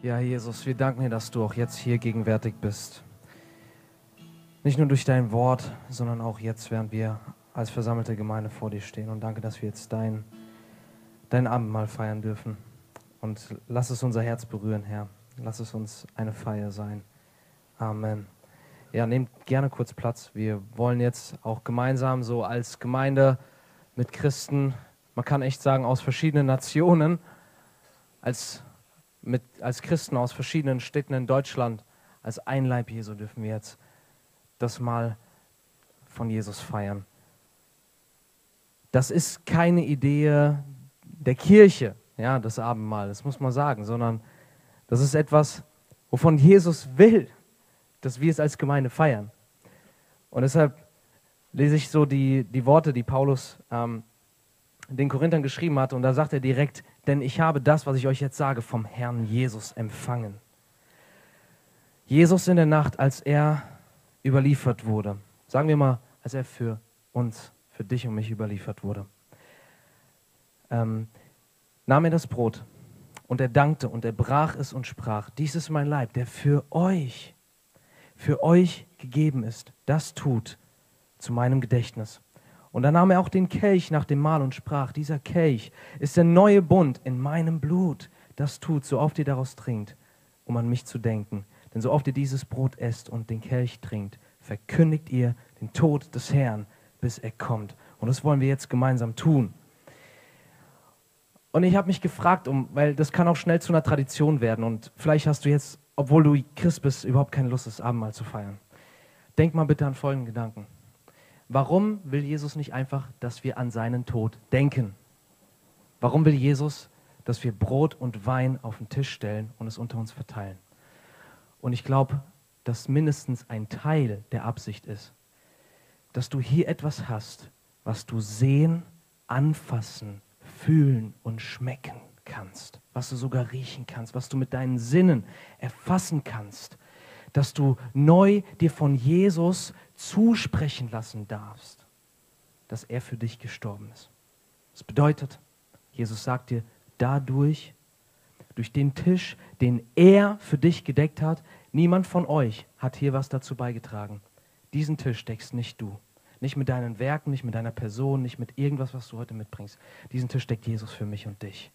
Ja, Jesus, wir danken dir, dass du auch jetzt hier gegenwärtig bist. Nicht nur durch dein Wort, sondern auch jetzt, während wir als versammelte Gemeinde vor dir stehen. Und danke, dass wir jetzt dein, dein Abendmahl feiern dürfen. Und lass es unser Herz berühren, Herr. Lass es uns eine Feier sein. Amen. Ja, nehmt gerne kurz Platz. Wir wollen jetzt auch gemeinsam so als Gemeinde mit Christen, man kann echt sagen, aus verschiedenen Nationen, als mit, als Christen aus verschiedenen Städten in Deutschland, als ein Leib Jesu dürfen wir jetzt das Mal von Jesus feiern. Das ist keine Idee der Kirche, ja, das Abendmahl, das muss man sagen, sondern das ist etwas, wovon Jesus will, dass wir es als Gemeinde feiern. Und deshalb lese ich so die, die Worte, die Paulus ähm, den Korinthern geschrieben hat, und da sagt er direkt, denn ich habe das, was ich euch jetzt sage, vom Herrn Jesus empfangen. Jesus in der Nacht, als er überliefert wurde, sagen wir mal, als er für uns, für dich und mich überliefert wurde, ähm, nahm er das Brot und er dankte und er brach es und sprach, dies ist mein Leib, der für euch, für euch gegeben ist. Das tut zu meinem Gedächtnis. Und dann nahm er auch den Kelch nach dem Mahl und sprach, dieser Kelch ist der neue Bund in meinem Blut. Das tut, so oft ihr daraus trinkt, um an mich zu denken. Denn so oft ihr dieses Brot esst und den Kelch trinkt, verkündigt ihr den Tod des Herrn, bis er kommt. Und das wollen wir jetzt gemeinsam tun. Und ich habe mich gefragt, um, weil das kann auch schnell zu einer Tradition werden. Und vielleicht hast du jetzt, obwohl du Christ bist, überhaupt keine Lust, das Abendmahl zu feiern. Denk mal bitte an folgenden Gedanken. Warum will Jesus nicht einfach, dass wir an seinen Tod denken? Warum will Jesus, dass wir Brot und Wein auf den Tisch stellen und es unter uns verteilen? Und ich glaube, dass mindestens ein Teil der Absicht ist, dass du hier etwas hast, was du sehen, anfassen, fühlen und schmecken kannst, was du sogar riechen kannst, was du mit deinen Sinnen erfassen kannst, dass du neu dir von Jesus zusprechen lassen darfst, dass er für dich gestorben ist. Das bedeutet, Jesus sagt dir, dadurch, durch den Tisch, den er für dich gedeckt hat, niemand von euch hat hier was dazu beigetragen. Diesen Tisch deckst nicht du. Nicht mit deinen Werken, nicht mit deiner Person, nicht mit irgendwas, was du heute mitbringst. Diesen Tisch deckt Jesus für mich und dich.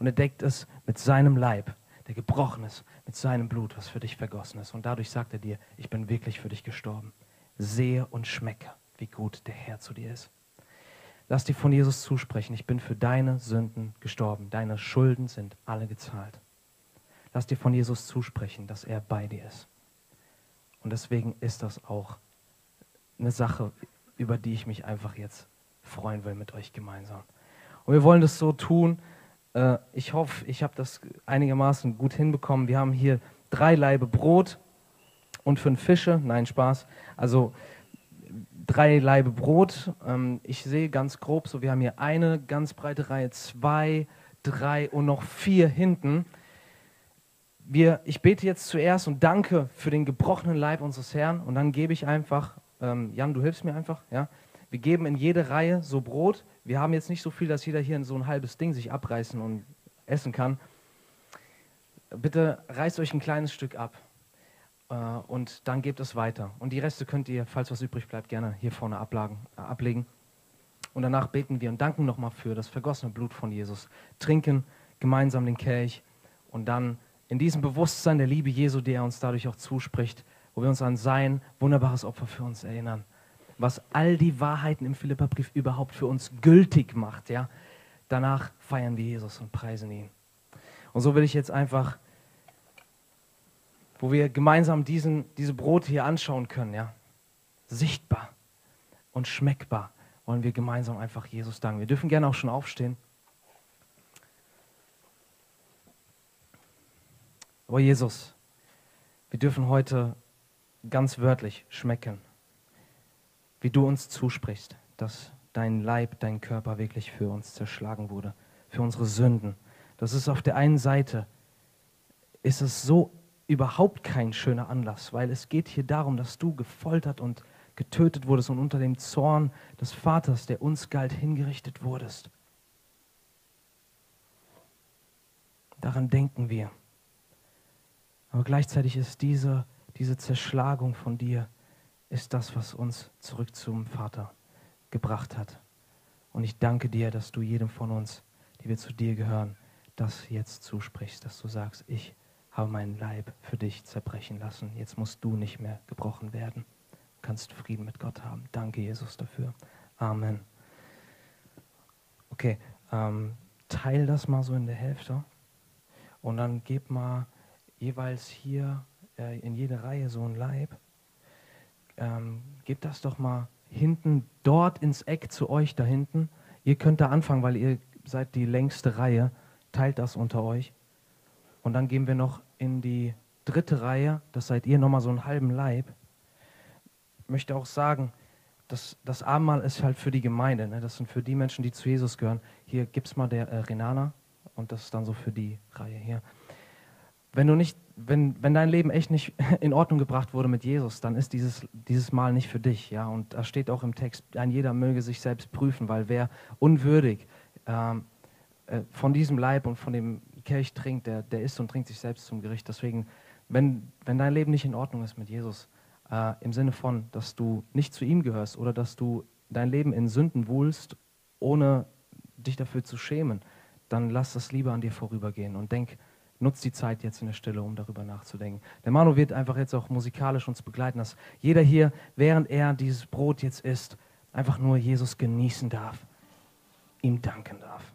Und er deckt es mit seinem Leib, der gebrochen ist, mit seinem Blut, was für dich vergossen ist. Und dadurch sagt er dir, ich bin wirklich für dich gestorben sehe und schmecke, wie gut der Herr zu dir ist. Lass dir von Jesus zusprechen, ich bin für deine Sünden gestorben, deine Schulden sind alle gezahlt. Lass dir von Jesus zusprechen, dass er bei dir ist. Und deswegen ist das auch eine Sache, über die ich mich einfach jetzt freuen will mit euch gemeinsam. Und wir wollen das so tun. Äh, ich hoffe, ich habe das einigermaßen gut hinbekommen. Wir haben hier drei Laibe Brot und fünf Fische. Nein, Spaß. Also drei Laibe Brot. Ähm, ich sehe ganz grob so, wir haben hier eine ganz breite Reihe, zwei, drei und noch vier hinten. Wir, ich bete jetzt zuerst und danke für den gebrochenen Leib unseres Herrn und dann gebe ich einfach, ähm, Jan, du hilfst mir einfach, ja. Wir geben in jede Reihe so Brot. Wir haben jetzt nicht so viel, dass jeder hier so ein halbes Ding sich abreißen und essen kann. Bitte reißt euch ein kleines Stück ab. Äh, und dann gebt es weiter. Und die Reste könnt ihr, falls was übrig bleibt, gerne hier vorne ablagen, äh, ablegen. Und danach beten wir und danken nochmal für das vergossene Blut von Jesus. Trinken gemeinsam den Kelch und dann in diesem Bewusstsein der Liebe Jesu, die er uns dadurch auch zuspricht, wo wir uns an sein wunderbares Opfer für uns erinnern, was all die Wahrheiten im Philipperbrief überhaupt für uns gültig macht. Ja? Danach feiern wir Jesus und preisen ihn. Und so will ich jetzt einfach wo wir gemeinsam diesen, diese Brote hier anschauen können, ja. Sichtbar und schmeckbar wollen wir gemeinsam einfach Jesus danken. Wir dürfen gerne auch schon aufstehen. Aber Jesus, wir dürfen heute ganz wörtlich schmecken, wie du uns zusprichst, dass dein Leib, dein Körper wirklich für uns zerschlagen wurde, für unsere Sünden. Das ist auf der einen Seite, ist es so überhaupt kein schöner Anlass, weil es geht hier darum, dass du gefoltert und getötet wurdest und unter dem Zorn des Vaters, der uns galt, hingerichtet wurdest. Daran denken wir. Aber gleichzeitig ist diese, diese Zerschlagung von dir, ist das, was uns zurück zum Vater gebracht hat. Und ich danke dir, dass du jedem von uns, die wir zu dir gehören, das jetzt zusprichst, dass du sagst, ich habe meinen Leib für dich zerbrechen lassen. Jetzt musst du nicht mehr gebrochen werden. Du kannst Frieden mit Gott haben. Danke, Jesus, dafür. Amen. Okay, ähm, teil das mal so in der Hälfte und dann gib mal jeweils hier äh, in jede Reihe so ein Leib. Ähm, gebt das doch mal hinten dort ins Eck zu euch da hinten. Ihr könnt da anfangen, weil ihr seid die längste Reihe. Teilt das unter euch. Und dann gehen wir noch in die dritte Reihe. Das seid ihr nochmal so einen halben Leib. Ich möchte auch sagen, das, das Abendmahl ist halt für die Gemeinde. Ne? Das sind für die Menschen, die zu Jesus gehören. Hier gibt es mal der äh, Renana und das ist dann so für die Reihe hier. Wenn du nicht, wenn, wenn dein Leben echt nicht in Ordnung gebracht wurde mit Jesus, dann ist dieses, dieses Mal nicht für dich. Ja? Und da steht auch im Text, ein jeder möge sich selbst prüfen, weil wer unwürdig ähm, äh, von diesem Leib und von dem Kelch trinkt, der, der isst und trinkt sich selbst zum Gericht. Deswegen, wenn, wenn dein Leben nicht in Ordnung ist mit Jesus, äh, im Sinne von, dass du nicht zu ihm gehörst oder dass du dein Leben in Sünden wohlst, ohne dich dafür zu schämen, dann lass das lieber an dir vorübergehen und denk, nutz die Zeit jetzt in der Stille, um darüber nachzudenken. Der Manu wird einfach jetzt auch musikalisch uns begleiten, dass jeder hier, während er dieses Brot jetzt isst, einfach nur Jesus genießen darf, ihm danken darf.